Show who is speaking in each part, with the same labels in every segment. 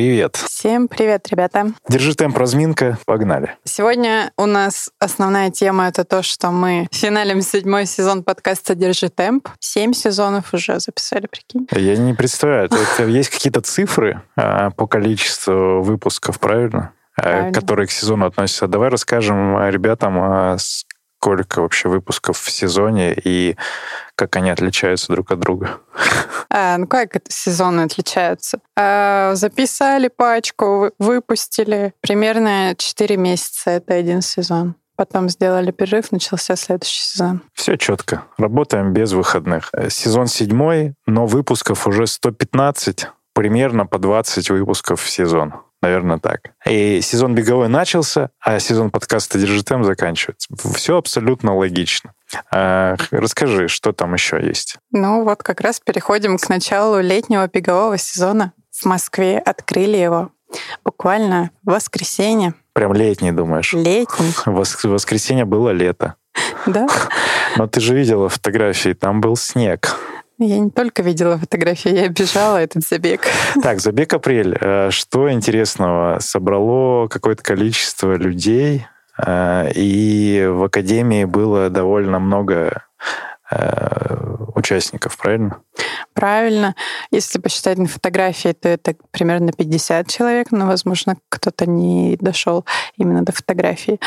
Speaker 1: привет.
Speaker 2: Всем привет, ребята.
Speaker 1: Держи темп, разминка, погнали.
Speaker 2: Сегодня у нас основная тема — это то, что мы финалим седьмой сезон подкаста «Держи темп». Семь сезонов уже записали, прикинь.
Speaker 1: Я не представляю, это есть какие-то цифры а, по количеству выпусков, правильно? А, правильно. которые к сезону относятся. Давай расскажем ребятам, а, сколько вообще выпусков в сезоне и как они отличаются друг от друга?
Speaker 2: А, ну как это сезоны отличаются? А, записали пачку, выпустили. Примерно 4 месяца это один сезон. Потом сделали перерыв, начался следующий сезон.
Speaker 1: Все четко. Работаем без выходных. Сезон седьмой, но выпусков уже 115, примерно по 20 выпусков в сезон. Наверное, так. И сезон беговой начался, а сезон подкаста «Держи темп» заканчивается. Все абсолютно логично. А, расскажи, что там еще есть?
Speaker 2: Ну вот как раз переходим к началу летнего бегового сезона. В Москве открыли его буквально в воскресенье.
Speaker 1: Прям летний, думаешь?
Speaker 2: Летний.
Speaker 1: В воскресенье было лето.
Speaker 2: Да.
Speaker 1: Но ты же видела фотографии, там был снег.
Speaker 2: Я не только видела фотографии, я бежала этот забег.
Speaker 1: Так, забег апрель. Э, что интересного? Собрало какое-то количество людей, э, и в Академии было довольно много участников, правильно?
Speaker 2: Правильно. Если посчитать на фотографии, то это примерно 50 человек, но, возможно, кто-то не дошел именно до фотографии.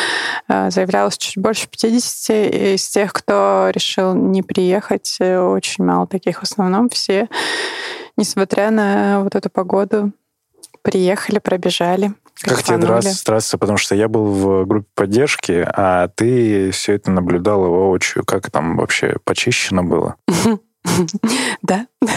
Speaker 2: Э, заявлялось чуть больше 50. Из тех, кто решил не приехать, э, очень мало таких. В основном все, несмотря на вот эту погоду, приехали, пробежали.
Speaker 1: Как тебе трасса, трасса? Потому что я был в группе поддержки, а ты все это наблюдала воочию. Как там вообще почищено было?
Speaker 2: Да.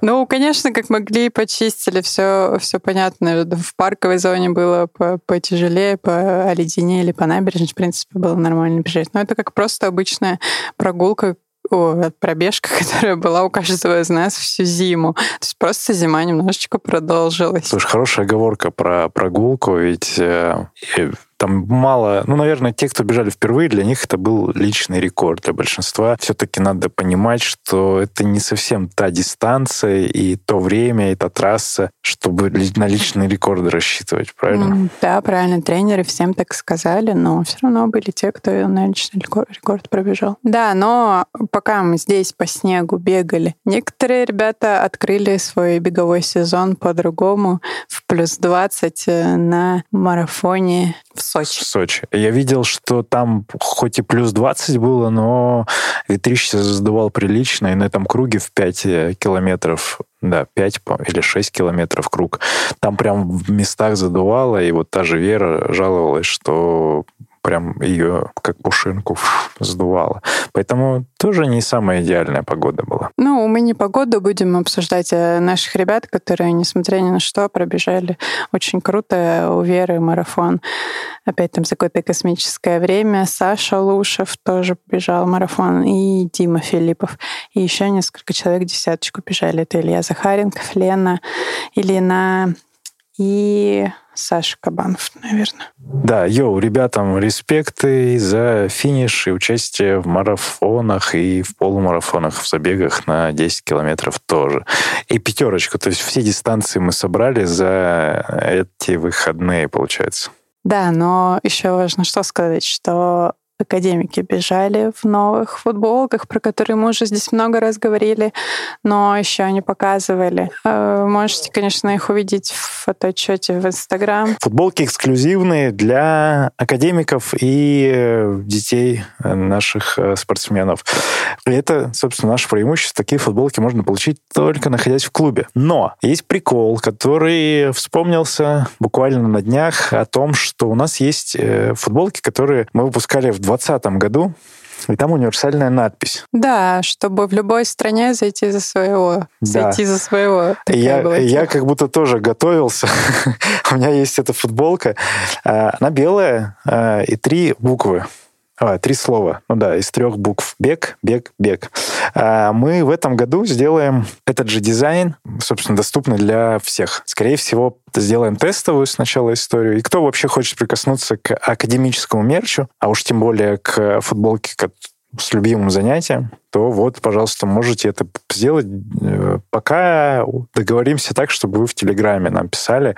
Speaker 2: Ну, конечно, как могли, почистили, все, все понятно. В парковой зоне было потяжелее, по оледенее или по набережной, в принципе, было нормально бежать. Но это как просто обычная прогулка, о, пробежка, которая была у каждого из нас всю зиму. То есть просто зима немножечко продолжилась.
Speaker 1: Слушай, хорошая оговорка про прогулку, ведь э, там мало, ну, наверное, те, кто бежали впервые, для них это был личный рекорд. Для большинства все-таки надо понимать, что это не совсем та дистанция и то время, и та трасса, чтобы на личные рекорды рассчитывать, правильно?
Speaker 2: Да, правильно. Тренеры всем так сказали, но все равно были те, кто на личный рекорд, рекорд пробежал. Да, но пока мы здесь по снегу бегали, некоторые ребята открыли свой беговой сезон по-другому в плюс 20 э, на марафоне в Сочи.
Speaker 1: В Сочи. Я видел, что там хоть и плюс 20 было, но ветрище задувал прилично, и на этом круге в 5 э, километров да, 5 или 6 километров круг. Там прям в местах задувало, и вот та же Вера жаловалась, что прям ее как пушинку сдувало. Поэтому тоже не самая идеальная погода была.
Speaker 2: Ну, мы не погоду будем обсуждать, а наших ребят, которые, несмотря ни на что, пробежали очень круто. У Веры марафон. Опять там за какое-то космическое время. Саша Лушев тоже бежал марафон. И Дима Филиппов. И еще несколько человек десяточку бежали. Это Илья Захаренков, Лена, Илина и Саша Кабанов, наверное.
Speaker 1: Да, йоу, ребятам респекты за финиш и участие в марафонах и в полумарафонах, в забегах на 10 километров тоже. И пятерочку, то есть все дистанции мы собрали за эти выходные, получается.
Speaker 2: Да, но еще важно что сказать, что академики бежали в новых футболках, про которые мы уже здесь много раз говорили, но еще не показывали. Э, можете, конечно, их увидеть в фотоотчете в Инстаграм.
Speaker 1: Футболки эксклюзивные для академиков и э, детей наших э, спортсменов. И это, собственно, наше преимущество. Такие футболки можно получить только находясь в клубе. Но есть прикол, который вспомнился буквально на днях о том, что у нас есть футболки, которые мы выпускали в 2020 году, и там универсальная надпись.
Speaker 2: Да, чтобы в любой стране зайти за своего. Да. Зайти за своего.
Speaker 1: Я, я как будто тоже готовился. У меня есть эта футболка. А, она белая а, и три буквы. А, три слова. Ну да, из трех букв. Бег, бег, бег. А, мы в этом году сделаем этот же дизайн, собственно, доступный для всех. Скорее всего, сделаем тестовую сначала историю. И кто вообще хочет прикоснуться к академическому мерчу, а уж тем более к футболке, с любимым занятием, то вот, пожалуйста, можете это сделать. Э, пока договоримся так, чтобы вы в Телеграме нам писали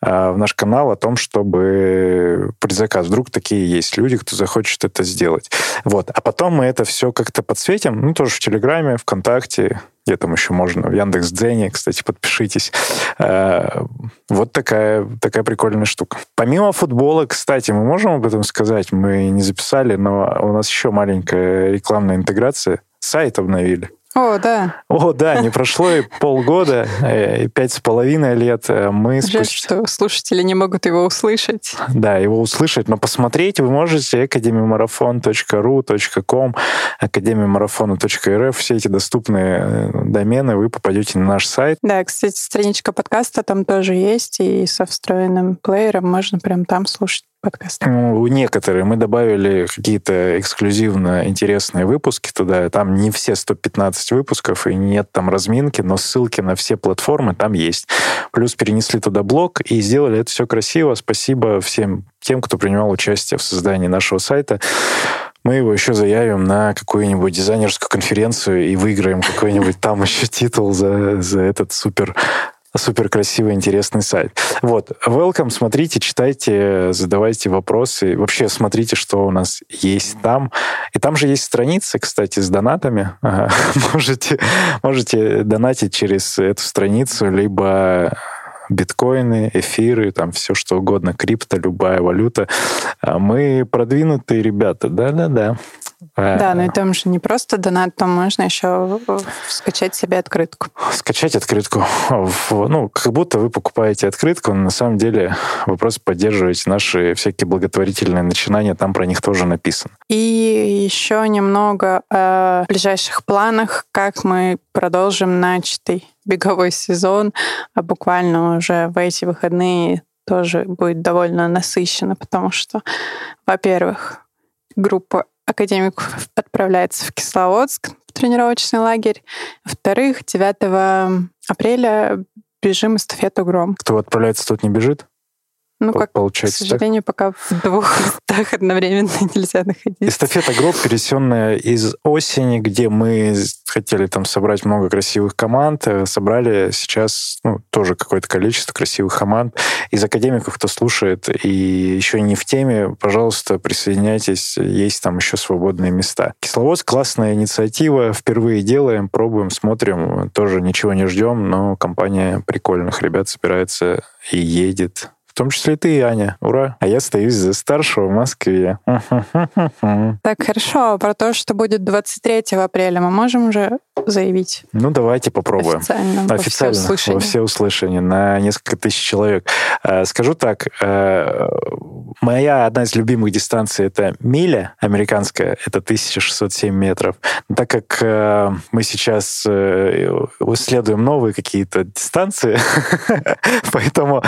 Speaker 1: в наш канал о том, чтобы предзаказ. Вдруг такие есть люди, кто захочет это сделать. Вот. А потом мы это все как-то подсветим, ну, тоже в Телеграме, ВКонтакте, где там еще можно, в Яндекс Дзене, кстати, подпишитесь. Э, вот такая, такая прикольная штука. Помимо футбола, кстати, мы можем об этом сказать, мы не записали, но у нас еще маленькая рекламная интеграция. Сайт обновили.
Speaker 2: О, да.
Speaker 1: О, да, не прошло и полгода, э, пять с половиной лет. Э, мы
Speaker 2: Жаль, что слушатели не могут его услышать.
Speaker 1: Да, его услышать, но посмотреть вы можете академиямарафон.ру.ком, академиямарафона.рф, все эти доступные э, домены, вы попадете на наш сайт.
Speaker 2: Да, кстати, страничка подкаста там тоже есть, и со встроенным плеером можно прям там слушать подкаст?
Speaker 1: Ну, некоторые. Мы добавили какие-то эксклюзивно интересные выпуски туда. Там не все 115 выпусков, и нет там разминки, но ссылки на все платформы там есть. Плюс перенесли туда блог и сделали это все красиво. Спасибо всем тем, кто принимал участие в создании нашего сайта мы его еще заявим на какую-нибудь дизайнерскую конференцию и выиграем какой-нибудь там еще титул за, за этот супер супер красивый, интересный сайт. Вот, welcome, смотрите, читайте, задавайте вопросы. Вообще смотрите, что у нас есть там. И там же есть страницы, кстати, с донатами. можете, можете донатить через эту страницу, либо биткоины, эфиры, там все что угодно, крипто, любая валюта. А мы продвинутые ребята, да-да-да.
Speaker 2: Да, но и там же не просто донат, там можно еще скачать себе открытку.
Speaker 1: Скачать открытку. Ну, как будто вы покупаете открытку, но на самом деле вы просто поддерживаете наши всякие благотворительные начинания, там про них тоже написано.
Speaker 2: И еще немного о ближайших планах, как мы продолжим начатый беговой сезон, а буквально уже в эти выходные тоже будет довольно насыщенно, потому что, во-первых, группа академиков отправляется в Кисловодск в тренировочный лагерь. Во-вторых, 9 апреля бежим эстафету «Гром».
Speaker 1: Кто отправляется, тот не бежит?
Speaker 2: Ну, как, получается, к сожалению, так? пока в двух местах одновременно нельзя находиться.
Speaker 1: Эстафета гроб, пересенная из осени, где мы хотели там собрать много красивых команд, э, собрали сейчас ну, тоже какое-то количество красивых команд. Из академиков, кто слушает и еще не в теме, пожалуйста, присоединяйтесь, есть там еще свободные места. Кисловодск — классная инициатива, впервые делаем, пробуем, смотрим, тоже ничего не ждем, но компания прикольных ребят собирается и едет том числе ты, Аня. Ура! А я стоюсь за старшего в Москве.
Speaker 2: Так, хорошо. Про то, что будет 23 апреля, мы можем уже заявить?
Speaker 1: Ну, давайте попробуем. Официально. Официально. Во все услышания на несколько тысяч человек. Э, скажу так, э, моя одна из любимых дистанций это миля американская, это 1607 метров. Но так как э, мы сейчас исследуем новые какие-то дистанции, поэтому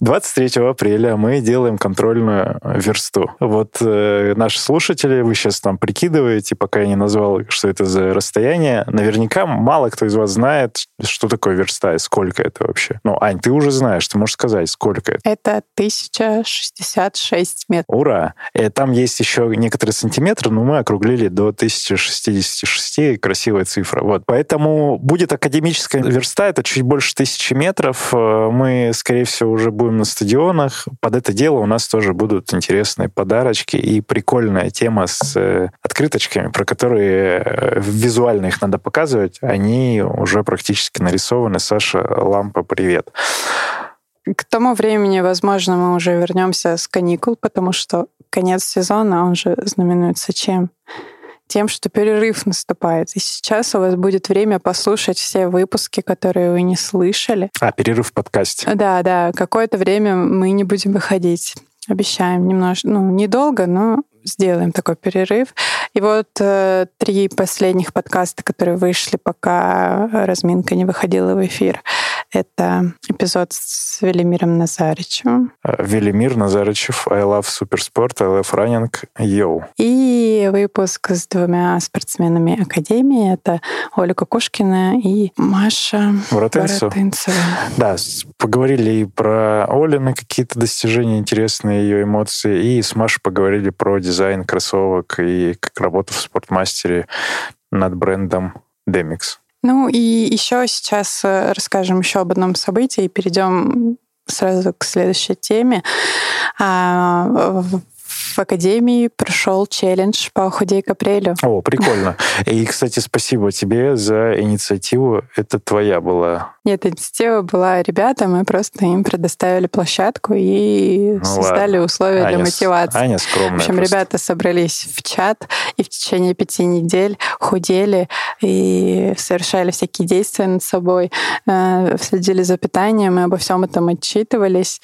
Speaker 1: 23 апреля мы делаем контрольную версту. Вот наши слушатели, вы сейчас там прикидываете, пока я не назвал, что это за расстояние, наверняка мало кто из вас знает, что такое верста и сколько это вообще. Ну, Ань, ты уже знаешь, ты можешь сказать, сколько это.
Speaker 2: Это 1066 метров.
Speaker 1: Ура! И э, там есть еще некоторые сантиметры, но мы округлили до 1066, красивая цифра. Вот. Поэтому будет академическая верста, это чуть больше тысячи метров. Э, мы, скорее всего, уже будем на стадионах. Под это дело у нас тоже будут интересные подарочки и прикольная тема с э, открыточками, про которые визуально их надо показывать, они уже практически нарисованы. Саша, лампа, привет.
Speaker 2: К тому времени, возможно, мы уже вернемся с каникул, потому что конец сезона, он же знаменуется чем? Тем, что перерыв наступает. И сейчас у вас будет время послушать все выпуски, которые вы не слышали.
Speaker 1: А, перерыв в подкасте.
Speaker 2: Да, да. Какое-то время мы не будем выходить. Обещаем немножко, ну, недолго, но сделаем такой перерыв. И вот э, три последних подкаста, которые вышли, пока разминка не выходила в эфир, Это эпизод с Велимиром Назарычем.
Speaker 1: Э, Велимир Назарычев, I love суперспорт, I love running, йоу.
Speaker 2: И выпуск с двумя спортсменами Академии. Это Оля Кукушкина и Маша.
Speaker 1: Воротынцева. Да, поговорили и про Олины какие-то достижения интересные, ее эмоции, и с Машей поговорили про дизайн кроссовок и как работу в спортмастере над брендом Demix.
Speaker 2: Ну и еще сейчас э, расскажем еще об одном событии и перейдем сразу к следующей теме. А, в Академии прошел челлендж по «Худей к апрелю».
Speaker 1: О, прикольно. И, кстати, спасибо тебе за инициативу. Это твоя была.
Speaker 2: Нет, инициатива была ребята, мы просто им предоставили площадку и ну, создали ладно. условия Аня, для мотивации.
Speaker 1: Аня скромная
Speaker 2: В общем,
Speaker 1: просто.
Speaker 2: ребята собрались в чат и в течение пяти недель худели и совершали всякие действия над собой, э, следили за питанием и обо всем этом отчитывались.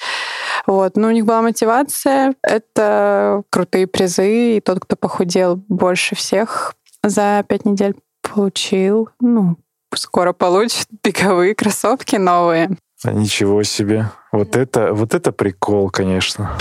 Speaker 2: Вот. Но у них была мотивация. Это крутые призы. И тот, кто похудел больше всех за пять недель, получил, ну, скоро получит беговые кроссовки новые.
Speaker 1: Ничего себе. Вот это, вот это прикол, конечно.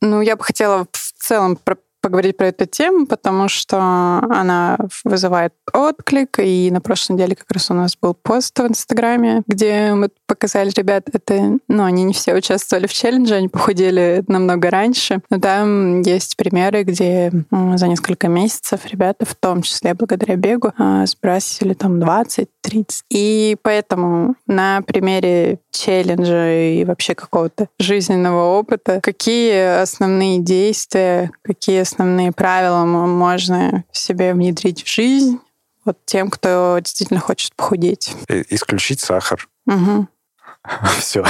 Speaker 2: Ну, я бы хотела в целом про поговорить про эту тему, потому что она вызывает отклик. И на прошлой неделе как раз у нас был пост в Инстаграме, где мы показали ребят, это, ну, они не все участвовали в челлендже, они похудели намного раньше. Но там есть примеры, где за несколько месяцев ребята, в том числе благодаря бегу, а, сбрасили там 20 30. И поэтому на примере челленджа и вообще какого-то жизненного опыта, какие основные действия, какие основные правила можно себе внедрить в жизнь вот тем, кто действительно хочет похудеть.
Speaker 1: Исключить сахар.
Speaker 2: Угу.
Speaker 1: Все,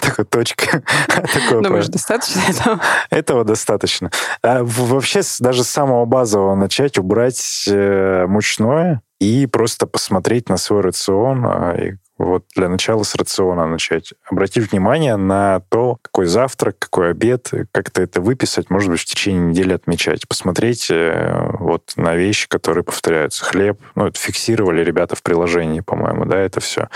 Speaker 1: такая точка.
Speaker 2: Думаешь, достаточно этого?
Speaker 1: Этого достаточно. А вообще даже с самого базового начать убрать э, мучное и просто посмотреть на свой рацион, а, вот для начала с рациона начать. Обратить внимание на то, какой завтрак, какой обед, как-то это выписать, может быть, в течение недели отмечать. Посмотреть э, вот на вещи, которые повторяются. Хлеб, ну, это фиксировали ребята в приложении, по-моему, да, это все.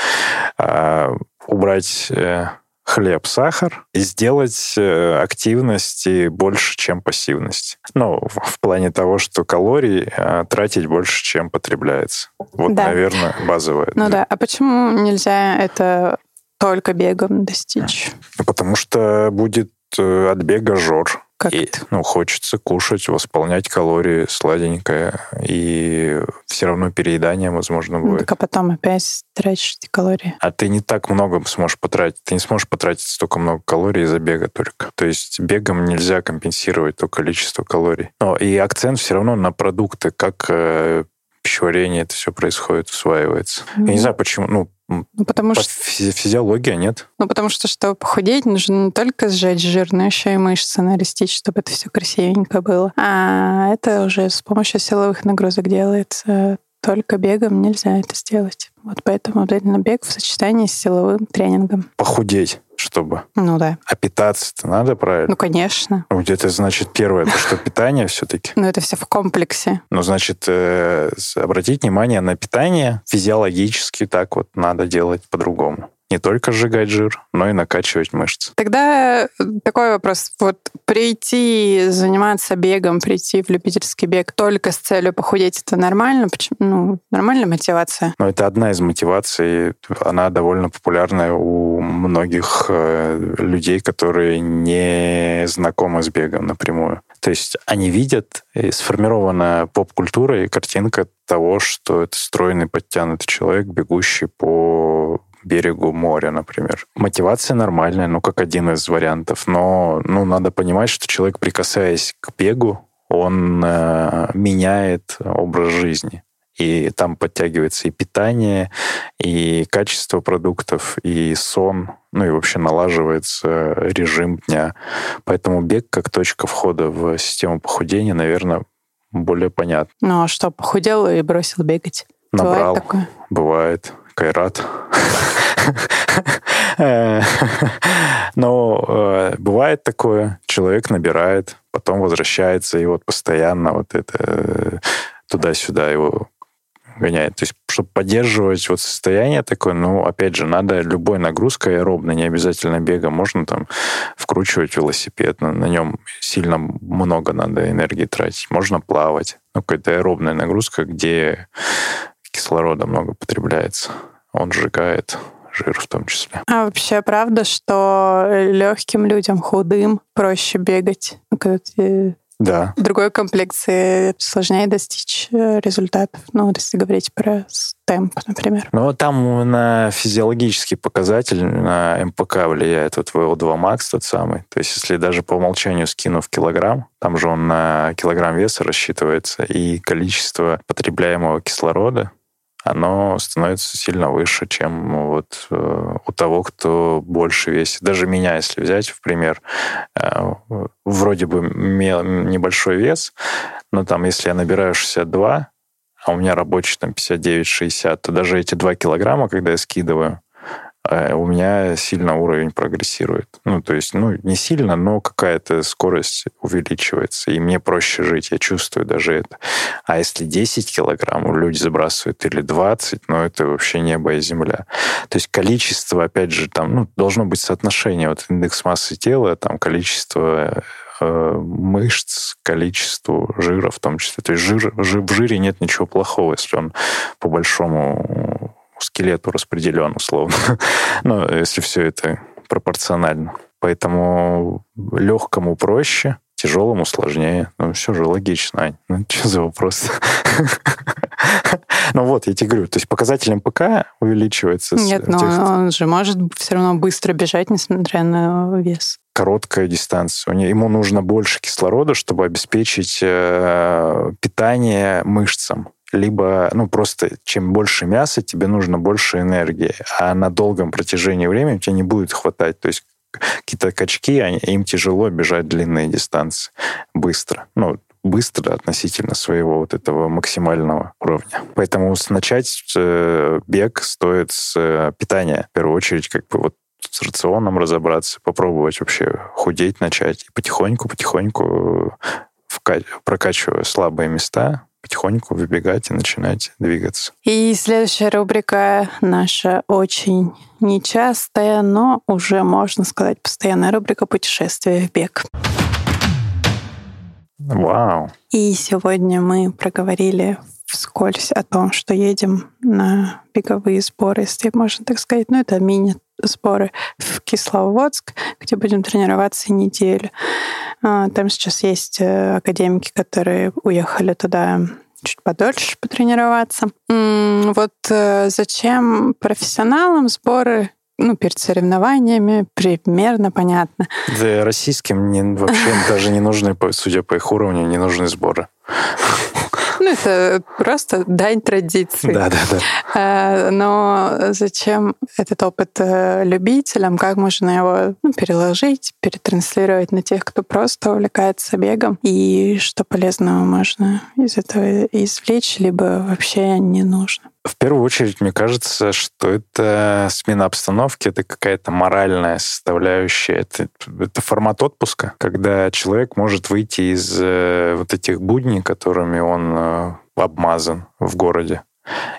Speaker 1: А, убрать э, хлеб, сахар и сделать э, активности больше, чем пассивность. Ну, в плане того, что калорий э, тратить больше, чем потребляется. Вот, да. наверное, базовое.
Speaker 2: Ну да. А почему нельзя это только бегом достичь?
Speaker 1: Потому что будет от бега жор.
Speaker 2: Как
Speaker 1: и,
Speaker 2: это?
Speaker 1: Ну, хочется кушать, восполнять калории сладенькое, и все равно переедание, возможно, будет.
Speaker 2: Так, а потом опять тратишь эти калории.
Speaker 1: А ты не так много сможешь потратить. Ты не сможешь потратить столько много калорий из-за бега только. То есть бегом нельзя компенсировать то количество калорий. Но и акцент все равно на продукты, как пищеварение это все происходит, усваивается. Mm-hmm. Я не знаю, почему, ну,
Speaker 2: ну, потому что...
Speaker 1: Физиология нет.
Speaker 2: Ну, потому что, чтобы похудеть, нужно не только сжать жир, но еще и мышцы нарастить, чтобы это все красивенько было. А это уже с помощью силовых нагрузок делается. Только бегом нельзя это сделать. Вот поэтому обязательно бег в сочетании с силовым тренингом.
Speaker 1: Похудеть чтобы.
Speaker 2: Ну да.
Speaker 1: А питаться-то надо правильно?
Speaker 2: Ну, конечно.
Speaker 1: Где-то, значит, первое, это что питание все-таки.
Speaker 2: Ну, это все в комплексе.
Speaker 1: Ну, значит, э, обратить внимание на питание физиологически так вот надо делать по-другому не только сжигать жир, но и накачивать мышцы.
Speaker 2: Тогда э, такой вопрос. Вот прийти заниматься бегом, прийти в любительский бег только с целью похудеть, это нормально? Почему? Ну, нормальная мотивация?
Speaker 1: Ну, это одна из мотиваций. Она довольно популярная у многих э, людей, которые не знакомы с бегом напрямую. То есть они видят, и сформирована поп-культура и картинка того, что это стройный, подтянутый человек, бегущий по берегу моря, например. Мотивация нормальная, ну, как один из вариантов, но ну, надо понимать, что человек, прикасаясь к бегу, он э, меняет образ жизни. И там подтягивается и питание, и качество продуктов, и сон, ну и вообще налаживается режим дня. Поэтому бег как точка входа в систему похудения, наверное, более понятно.
Speaker 2: Ну а что, похудел и бросил бегать?
Speaker 1: Набрал.
Speaker 2: Бывает такое?
Speaker 1: Бывает. Кайрат. Но э, бывает такое, человек набирает, потом возвращается, и вот постоянно вот это э, туда-сюда его гоняет. То есть, чтобы поддерживать вот состояние такое, ну, опять же, надо любой нагрузкой аэробной, не обязательно бега, можно там вкручивать велосипед, на, на нем сильно много надо энергии тратить. Можно плавать. Ну, какая-то аэробная нагрузка, где кислорода много потребляется. Он сжигает жир в том числе.
Speaker 2: А вообще правда, что легким людям, худым, проще бегать, ты
Speaker 1: да.
Speaker 2: другой комплекции сложнее достичь э, результатов. Ну, если говорить про темп, например.
Speaker 1: Ну, там на физиологический показатель, на МПК влияет вот VO2 max тот самый. То есть если даже по умолчанию скинув килограмм, там же он на килограмм веса рассчитывается, и количество потребляемого кислорода оно становится сильно выше, чем вот э, у того, кто больше весит. Даже меня, если взять в пример, э, вроде бы небольшой вес, но там, если я набираю 62, а у меня рабочий там 59-60, то даже эти 2 килограмма, когда я скидываю, у меня сильно уровень прогрессирует. Ну, то есть, ну, не сильно, но какая-то скорость увеличивается, и мне проще жить, я чувствую даже это. А если 10 килограмм люди забрасывают или 20, ну, это вообще небо и земля. То есть количество, опять же, там, ну, должно быть соотношение, вот индекс массы тела, там, количество э, мышц, количеству жира в том числе. То есть жир, жир, в жире нет ничего плохого, если он по большому скелету распределен условно. ну, если все это пропорционально. Поэтому легкому проще, тяжелому сложнее. Ну, все же логично, Ань. Ну, что за вопрос? ну вот, я тебе говорю, то есть показатель МПК увеличивается.
Speaker 2: Нет, но он же может все равно быстро бежать, несмотря на вес
Speaker 1: короткая дистанция. Ему нужно больше кислорода, чтобы обеспечить э, питание мышцам либо, ну, просто чем больше мяса, тебе нужно больше энергии, а на долгом протяжении времени тебе не будет хватать. То есть какие-то качки, они, им тяжело бежать длинные дистанции быстро. Ну, быстро относительно своего вот этого максимального уровня. Поэтому начать э, бег стоит с э, питания. В первую очередь, как бы вот с рационом разобраться, попробовать вообще худеть начать. И потихоньку-потихоньку прокачивая слабые места, потихоньку выбегать и начинать двигаться.
Speaker 2: И следующая рубрика наша очень нечастая, но уже, можно сказать, постоянная рубрика «Путешествие в бег».
Speaker 1: Вау!
Speaker 2: И сегодня мы проговорили вскользь о том, что едем на беговые сборы, если можно так сказать. Ну, это мини-сборы в Кисловодск, где будем тренироваться неделю. А, там сейчас есть э, академики, которые уехали туда чуть подольше потренироваться. Вот э, зачем профессионалам сборы ну, перед соревнованиями примерно понятно.
Speaker 1: Да, российским не, вообще даже не нужны, судя по их уровню, не нужны сборы.
Speaker 2: Ну, это просто дань традиции.
Speaker 1: Да, да, да.
Speaker 2: А, но зачем этот опыт э, любителям? Как можно его ну, переложить, перетранслировать на тех, кто просто увлекается бегом? И что полезного можно из этого извлечь, либо вообще не нужно?
Speaker 1: В первую очередь, мне кажется, что это смена обстановки, это какая-то моральная составляющая, это, это формат отпуска, когда человек может выйти из э, вот этих будней, которыми он э, обмазан в городе,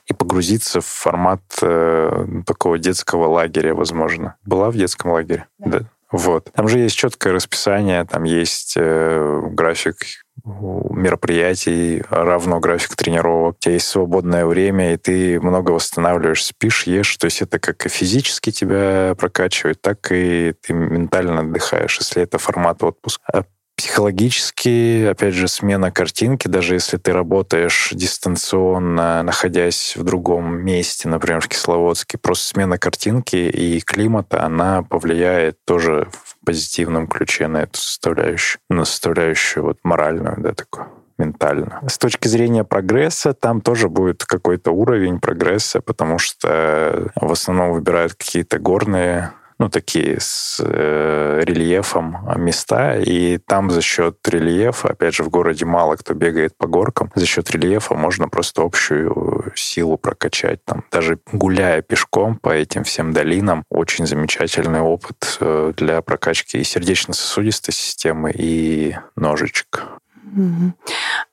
Speaker 1: и погрузиться в формат э, такого детского лагеря, возможно. Была в детском лагере? Да. да. Вот. Там же есть четкое расписание, там есть э, график мероприятий, равно график тренировок. У тебя есть свободное время, и ты много восстанавливаешь, спишь, ешь. То есть это как и физически тебя прокачивает, так и ты ментально отдыхаешь, если это формат отпуска. А психологически, опять же, смена картинки, даже если ты работаешь дистанционно, находясь в другом месте, например, в Кисловодске, просто смена картинки и климата, она повлияет тоже позитивном ключе на эту составляющую, на составляющую вот моральную, да, такую ментально. С точки зрения прогресса, там тоже будет какой-то уровень прогресса, потому что в основном выбирают какие-то горные ну, такие с э, рельефом места, и там за счет рельефа, опять же, в городе мало кто бегает по горкам, за счет рельефа можно просто общую силу прокачать. Там, даже гуляя пешком по этим всем долинам, очень замечательный опыт э, для прокачки и сердечно-сосудистой системы, и ножичек.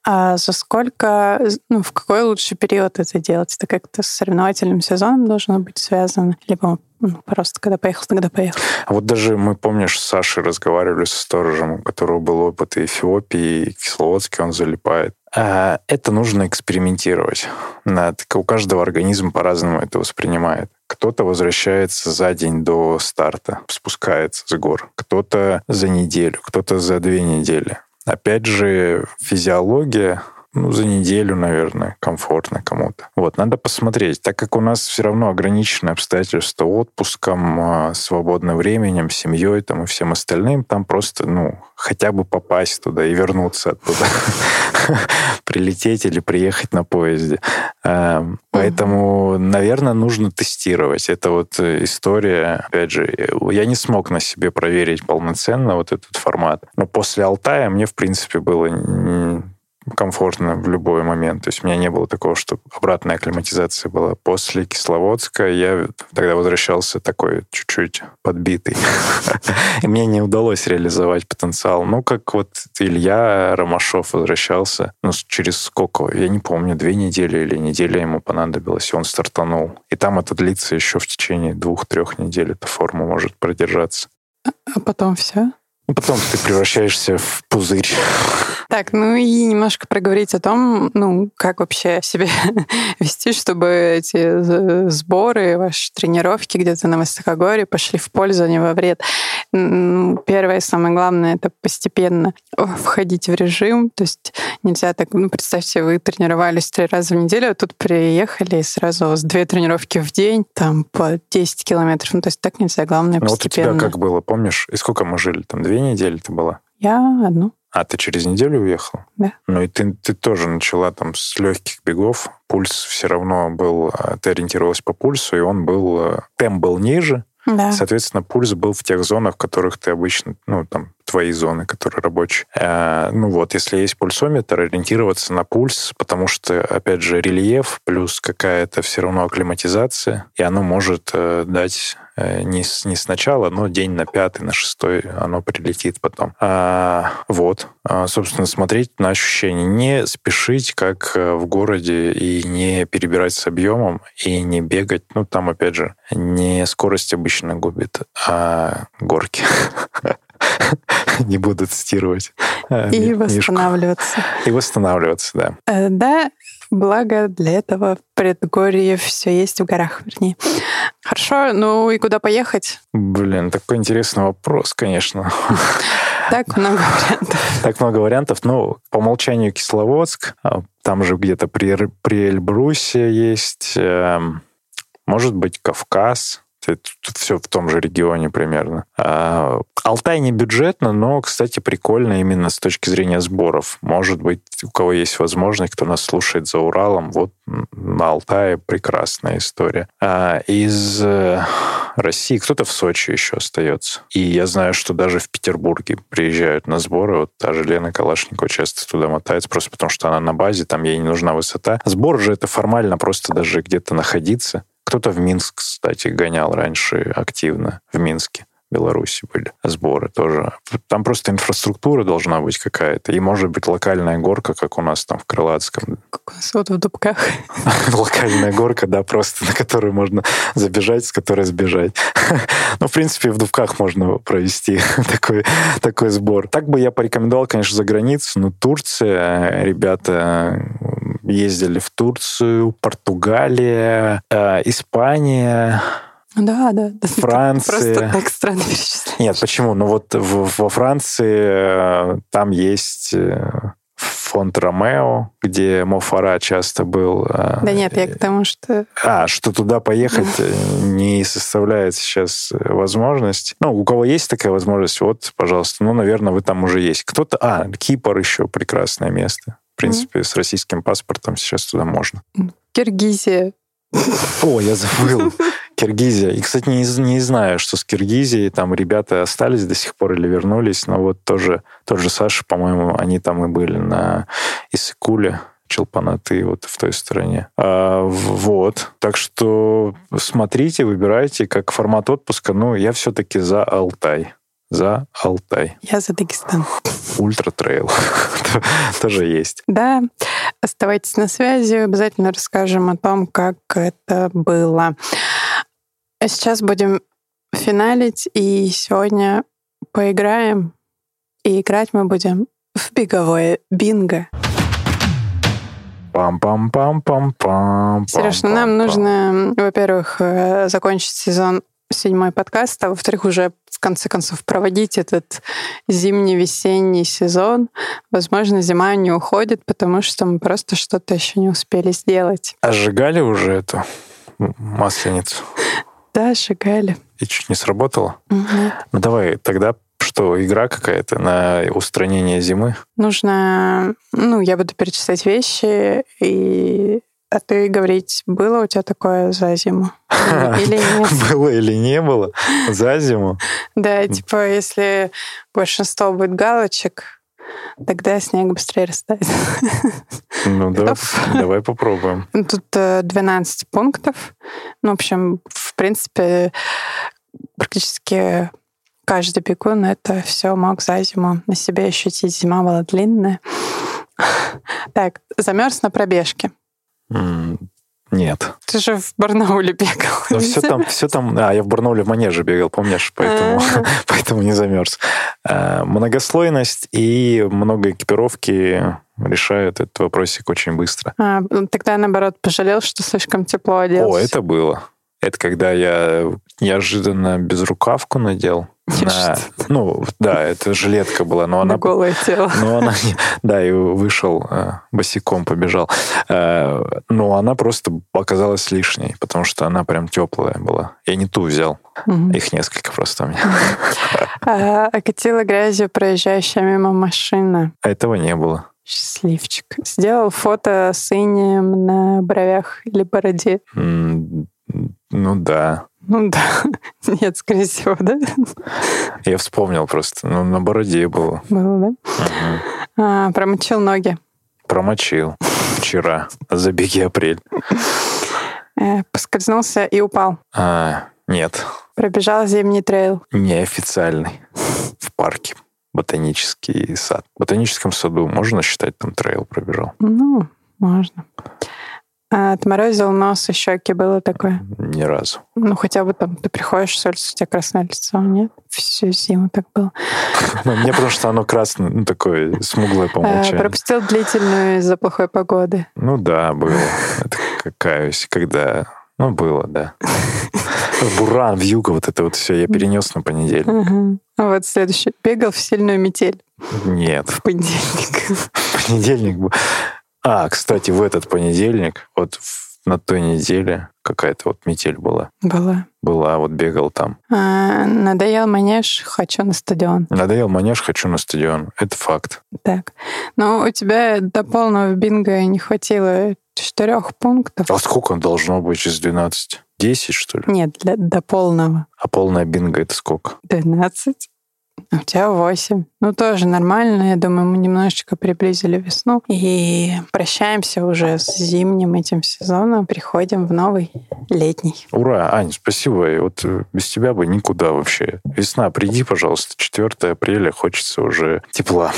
Speaker 2: А за сколько, ну, в какой лучший период это делать? Это как-то с соревновательным сезоном должно быть связано? Либо ну, просто когда поехал, тогда поехал.
Speaker 1: А вот даже мы, помнишь, с Сашей разговаривали со сторожем, у которого был опыт и Эфиопии, и Кисловодске, он залипает. А это нужно экспериментировать. У каждого организм по-разному это воспринимает. Кто-то возвращается за день до старта, спускается с гор. Кто-то за неделю, кто-то за две недели. Опять же, физиология ну, за неделю, наверное, комфортно кому-то. Вот, надо посмотреть. Так как у нас все равно ограниченные обстоятельства отпуском, а, свободным временем, семьей там, и всем остальным, там просто, ну, хотя бы попасть туда и вернуться оттуда. Прилететь или приехать на поезде. Эм, поэтому, наверное, нужно тестировать. Это вот история, опять же, я не смог на себе проверить полноценно вот этот формат. Но после Алтая мне, в принципе, было комфортно в любой момент. То есть у меня не было такого, что обратная акклиматизация была. После Кисловодска я тогда возвращался такой чуть-чуть подбитый. И мне не удалось реализовать потенциал. Ну, как вот Илья Ромашов возвращался, ну, через сколько, я не помню, две недели или неделя ему понадобилось, и он стартанул. И там это длится еще в течение двух-трех недель, эта форма может продержаться.
Speaker 2: А потом все?
Speaker 1: Ну, потом ты превращаешься в пузырь.
Speaker 2: Так, ну и немножко проговорить о том, ну, как вообще себя вести, чтобы эти сборы, ваши тренировки где-то на Высокогорье пошли в пользу, а не во вред. Первое, самое главное, это постепенно входить в режим. То есть нельзя так, ну, представьте, вы тренировались три раза в неделю, а тут приехали и сразу у вас две тренировки в день, там по 10 километров. Ну, то есть так нельзя, главное
Speaker 1: ну,
Speaker 2: постепенно.
Speaker 1: Вот у тебя как было, помнишь? И сколько мы жили? Там две недели ты была?
Speaker 2: Я одну.
Speaker 1: А ты через неделю уехал?
Speaker 2: Да.
Speaker 1: Ну и ты, ты тоже начала там с легких бегов. Пульс все равно был, а, ты ориентировалась по пульсу, и он был, э, темп был ниже,
Speaker 2: да.
Speaker 1: Соответственно, пульс был в тех зонах, в которых ты обычно, ну, там, твои зоны, которые рабочие. А, ну вот, если есть пульсометр, ориентироваться на пульс, потому что, опять же, рельеф плюс какая-то все равно акклиматизация, и оно может э, дать э, не, с, не сначала, но день на пятый, на шестой оно прилетит потом. А, вот, а, собственно, смотреть на ощущения. Не спешить, как э, в городе, и не перебирать с объемом, и не бегать. Ну, там, опять же, не скорость обычно губит, а горки. не буду цитировать.
Speaker 2: Э, И восстанавливаться.
Speaker 1: И восстанавливаться, да.
Speaker 2: Э, да, благо для этого в предгорье все есть в горах, вернее. Хорошо, ну и куда поехать?
Speaker 1: Блин, такой интересный вопрос, конечно.
Speaker 2: Так много вариантов.
Speaker 1: Так много вариантов. Ну, по умолчанию Кисловодск, а там же где-то при, при Эльбрусе есть, эм, может быть, Кавказ, Все в том же регионе примерно. А, Алтай не бюджетно, но, кстати, прикольно именно с точки зрения сборов. Может быть, у кого есть возможность, кто нас слушает за Уралом, вот на Алтае прекрасная история. А из э, России кто-то в Сочи еще остается. И я знаю, что даже в Петербурге приезжают на сборы. Вот та же Лена Калашникова часто туда мотается, просто потому что она на базе, там ей не нужна высота. Сбор же это формально просто даже где-то находиться. Кто-то в Минск, кстати, гонял раньше активно, в Минске. Беларуси были сборы тоже. Там просто инфраструктура должна быть какая-то. И может быть локальная горка, как у нас там в Крылатском.
Speaker 2: Вот в Дубках.
Speaker 1: Локальная горка, да, просто на которую можно забежать, с которой сбежать. Ну, в принципе, в Дубках можно провести такой, такой сбор. Так бы я порекомендовал, конечно, за границу, но Турция, ребята ездили в Турцию, Португалия, э, Испания,
Speaker 2: да, да.
Speaker 1: Франция.
Speaker 2: Просто так странно перечислять.
Speaker 1: Нет, почему? Ну вот в, во Франции э, там есть э, фонд Ромео, где Мофара часто был.
Speaker 2: Э, да нет, я к тому, что...
Speaker 1: А, что туда поехать не составляет сейчас возможность. Ну, у кого есть такая возможность, вот, пожалуйста, ну, наверное, вы там уже есть. Кто-то... А, Кипр еще прекрасное место. В принципе, с российским паспортом сейчас туда можно.
Speaker 2: Киргизия.
Speaker 1: О, я забыл. Киргизия. И, кстати, не, не знаю, что с Киргизией. Там ребята остались до сих пор или вернулись. Но вот тоже, тот же Саша, по-моему, они там и были на Иссык-Куле. Чолпон-Ата вот в той стороне. А, вот. Так что смотрите, выбирайте, как формат отпуска. Ну, я все-таки за Алтай. За Алтай.
Speaker 2: Я за Дагестан.
Speaker 1: Ультра трейл тоже есть.
Speaker 2: Да, оставайтесь на связи, обязательно расскажем о том, как это было. А сейчас будем финалить, и сегодня поиграем. И играть мы будем в беговое бинго.
Speaker 1: Пам-пам-пам-пам-пам.
Speaker 2: Сереж, ну нам нужно, во-первых, э, закончить сезон седьмой подкаст, а во-вторых, уже в конце концов проводить этот зимний-весенний сезон. Возможно, зима не уходит, потому что мы просто что-то еще не успели сделать.
Speaker 1: А сжигали уже эту масленицу?
Speaker 2: Да, сжигали.
Speaker 1: И чуть не сработало? Ну давай тогда что, игра какая-то на устранение зимы?
Speaker 2: Нужно, ну, я буду перечислять вещи, и а ты говорить, было у тебя такое за зиму? Или нет?
Speaker 1: Было или не было за зиму?
Speaker 2: Да, типа, если большинство будет галочек, тогда снег быстрее растает.
Speaker 1: Ну, давай, давай попробуем.
Speaker 2: Тут 12 э, пунктов. Ну, в общем, в принципе, практически каждый бегун это все мог за зиму на себе ощутить. Зима была длинная. Так, замерз на пробежке.
Speaker 1: Нет.
Speaker 2: Ты же в Барнауле бегал.
Speaker 1: Ну, все там, все там... А, я в Барнауле в манеже бегал, помнишь? Поэтому, поэтому не замерз. А, многослойность и много экипировки решают этот вопросик очень быстро.
Speaker 2: А, ну, тогда, наоборот, пожалел, что слишком тепло оделся.
Speaker 1: О, это было. Это когда я неожиданно безрукавку надел. На, ну, да, это жилетка была, но она...
Speaker 2: На голое тело.
Speaker 1: Но она, да, и вышел, э, босиком побежал. Э, но она просто оказалась лишней, потому что она прям теплая была. Я не ту взял. Угу. Их несколько просто у меня.
Speaker 2: А, окатила грязью проезжающая мимо машина.
Speaker 1: А этого не было.
Speaker 2: Счастливчик. Сделал фото с инеем на бровях или бороде.
Speaker 1: Ну да.
Speaker 2: Ну да. Нет, скорее всего, да?
Speaker 1: Я вспомнил просто. Ну, на бороде было.
Speaker 2: Было, да? Угу. А, промочил ноги.
Speaker 1: Промочил. Вчера. Забеги апрель.
Speaker 2: Э, поскользнулся и упал.
Speaker 1: А, нет.
Speaker 2: Пробежал зимний трейл.
Speaker 1: Неофициальный. В парке. Ботанический сад. В ботаническом саду можно считать, там трейл пробежал?
Speaker 2: Ну, можно. А отморозил нос и щеки было такое?
Speaker 1: Ни разу.
Speaker 2: Ну, хотя бы там ты приходишь с улицы, у тебя красное лицо, нет? Всю зиму так было.
Speaker 1: Ну, мне потому что оно красное, ну, такое смуглое по умолчанию.
Speaker 2: Пропустил длительную из-за плохой погоды.
Speaker 1: Ну да, было. Это какаюсь, когда... Ну, было, да. Буран, в юго, вот это вот все я перенес на понедельник.
Speaker 2: А вот следующий. Бегал в сильную метель.
Speaker 1: Нет.
Speaker 2: В понедельник.
Speaker 1: В понедельник был. А, кстати, в этот понедельник, вот на той неделе какая-то вот метель была.
Speaker 2: Была.
Speaker 1: Была, вот бегал там.
Speaker 2: А, надоел манеж, хочу на стадион.
Speaker 1: Надоел манеж, хочу на стадион. Это факт.
Speaker 2: Так. Но у тебя до полного бинга не хватило четырех пунктов.
Speaker 1: А сколько должно быть из 12? 10, что ли?
Speaker 2: Нет, для, до полного.
Speaker 1: А полная бинго это сколько?
Speaker 2: 12. У тебя 8. Ну, тоже нормально. Я думаю, мы немножечко приблизили весну. И прощаемся уже с зимним этим сезоном. Приходим в новый летний.
Speaker 1: Ура! Ань, спасибо. И вот э, без тебя бы никуда вообще. Весна, приди, пожалуйста. 4 апреля. Хочется уже тепла.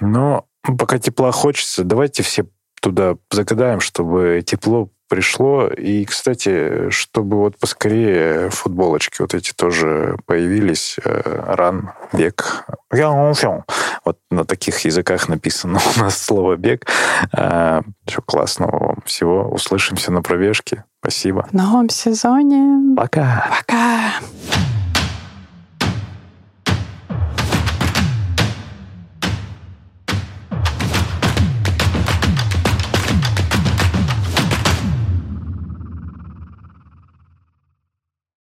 Speaker 1: Но пока тепла хочется, давайте все туда загадаем, чтобы тепло пришло. И, кстати, чтобы вот поскорее футболочки вот эти тоже появились. Э, ран, бег. Вот на таких языках написано у нас слово бег. Э, Все классного вам всего. Услышимся на пробежке. Спасибо.
Speaker 2: В новом сезоне.
Speaker 1: Пока.
Speaker 2: Пока.